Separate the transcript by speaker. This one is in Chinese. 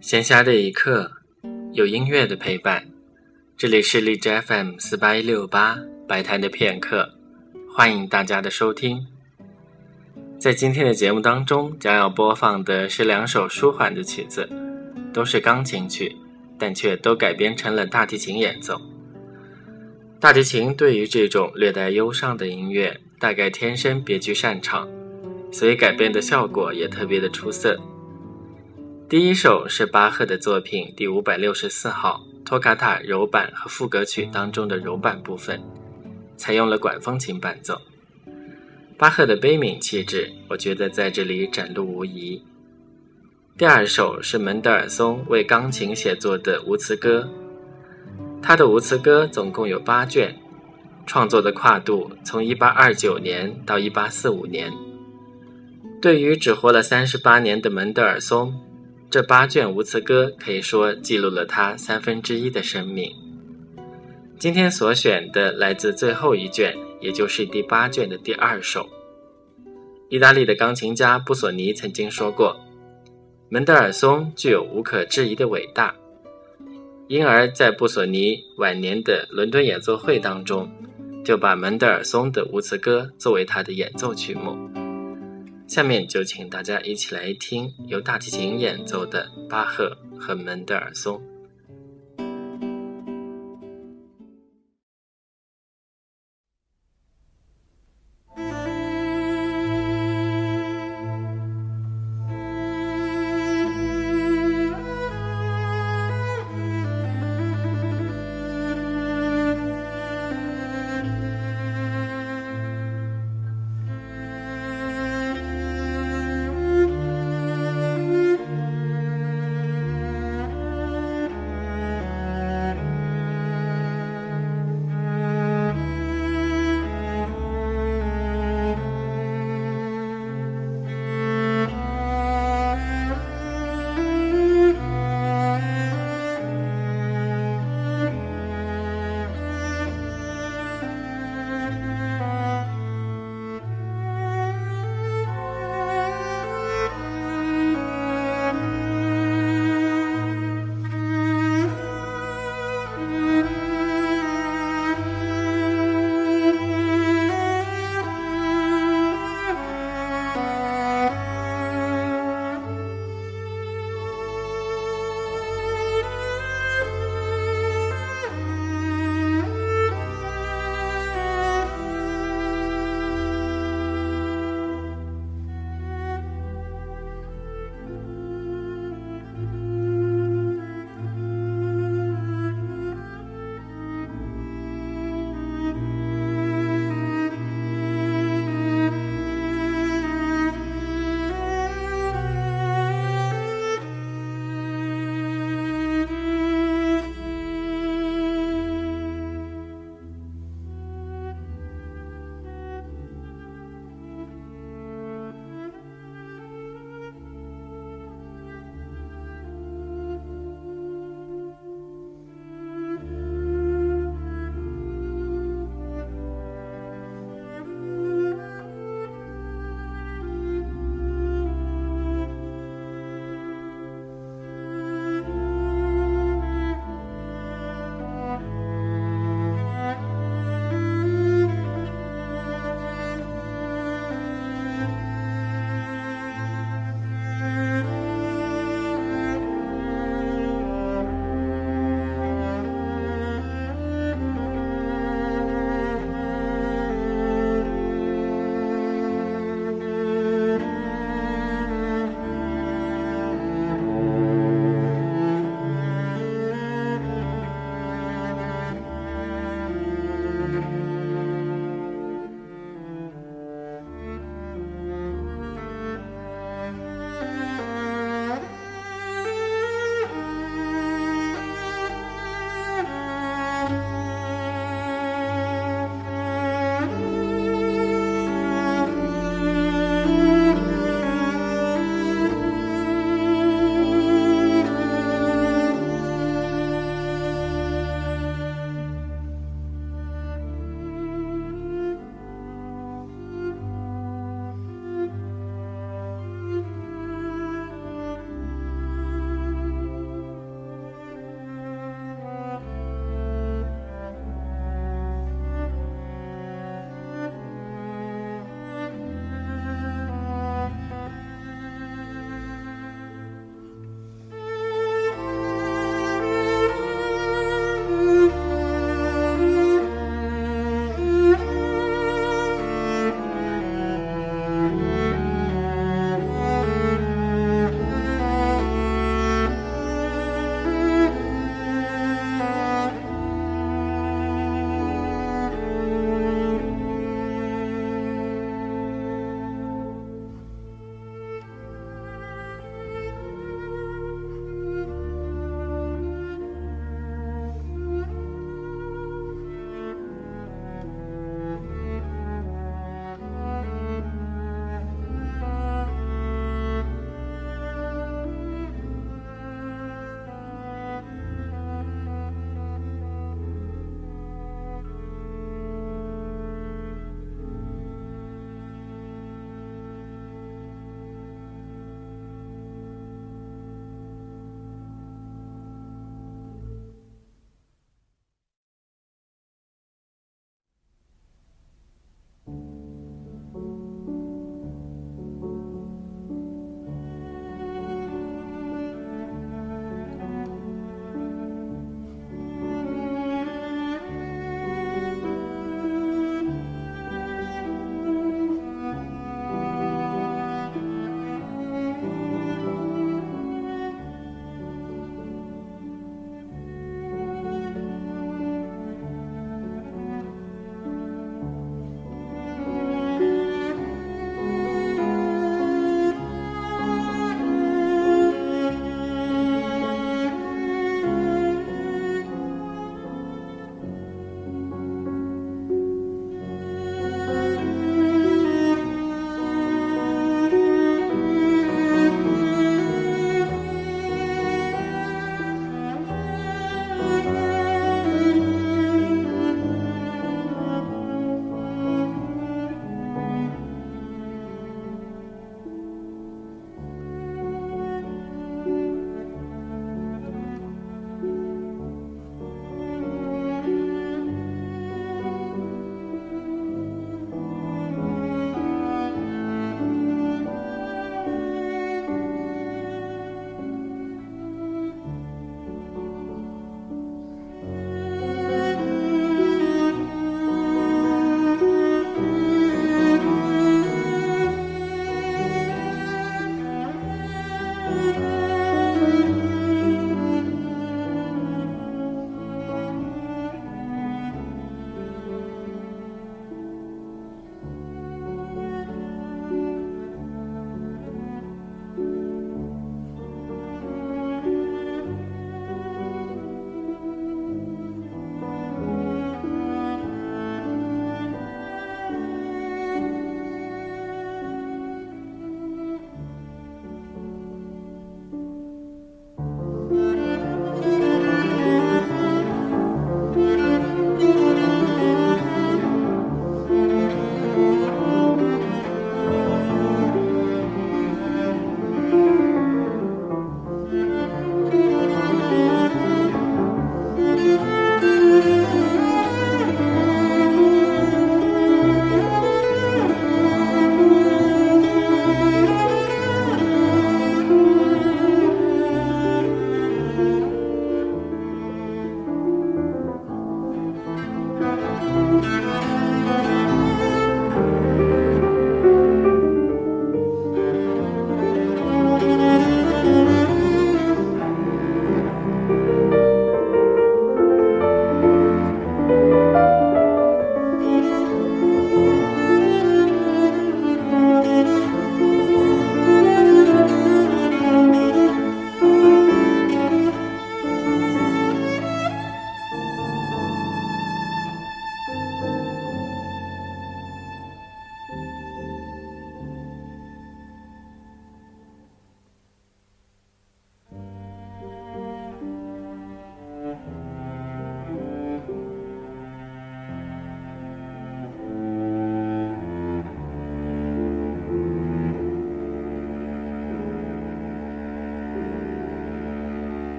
Speaker 1: 闲暇的一刻，有音乐的陪伴。这里是荔枝 FM 四八一六八白谈的片刻，欢迎大家的收听。在今天的节目当中，将要播放的是两首舒缓的曲子，都是钢琴曲，但却都改编成了大提琴演奏。大提琴对于这种略带忧伤的音乐，大概天生别具擅长，所以改编的效果也特别的出色。第一首是巴赫的作品第五百六十四号托卡塔柔板和副歌曲当中的柔板部分，采用了管风琴伴奏。巴赫的悲悯气质，我觉得在这里展露无遗。第二首是门德尔松为钢琴写作的无词歌，他的无词歌总共有八卷，创作的跨度从一八二九年到一八四五年。对于只活了三十八年的门德尔松。这八卷无词歌可以说记录了他三分之一的生命。今天所选的来自最后一卷，也就是第八卷的第二首。意大利的钢琴家布索尼曾经说过：“门德尔松具有无可置疑的伟大。”因而，在布索尼晚年的伦敦演奏会当中，就把门德尔松的无词歌作为他的演奏曲目。下面就请大家一起来听由大提琴演奏的巴赫和门德尔松。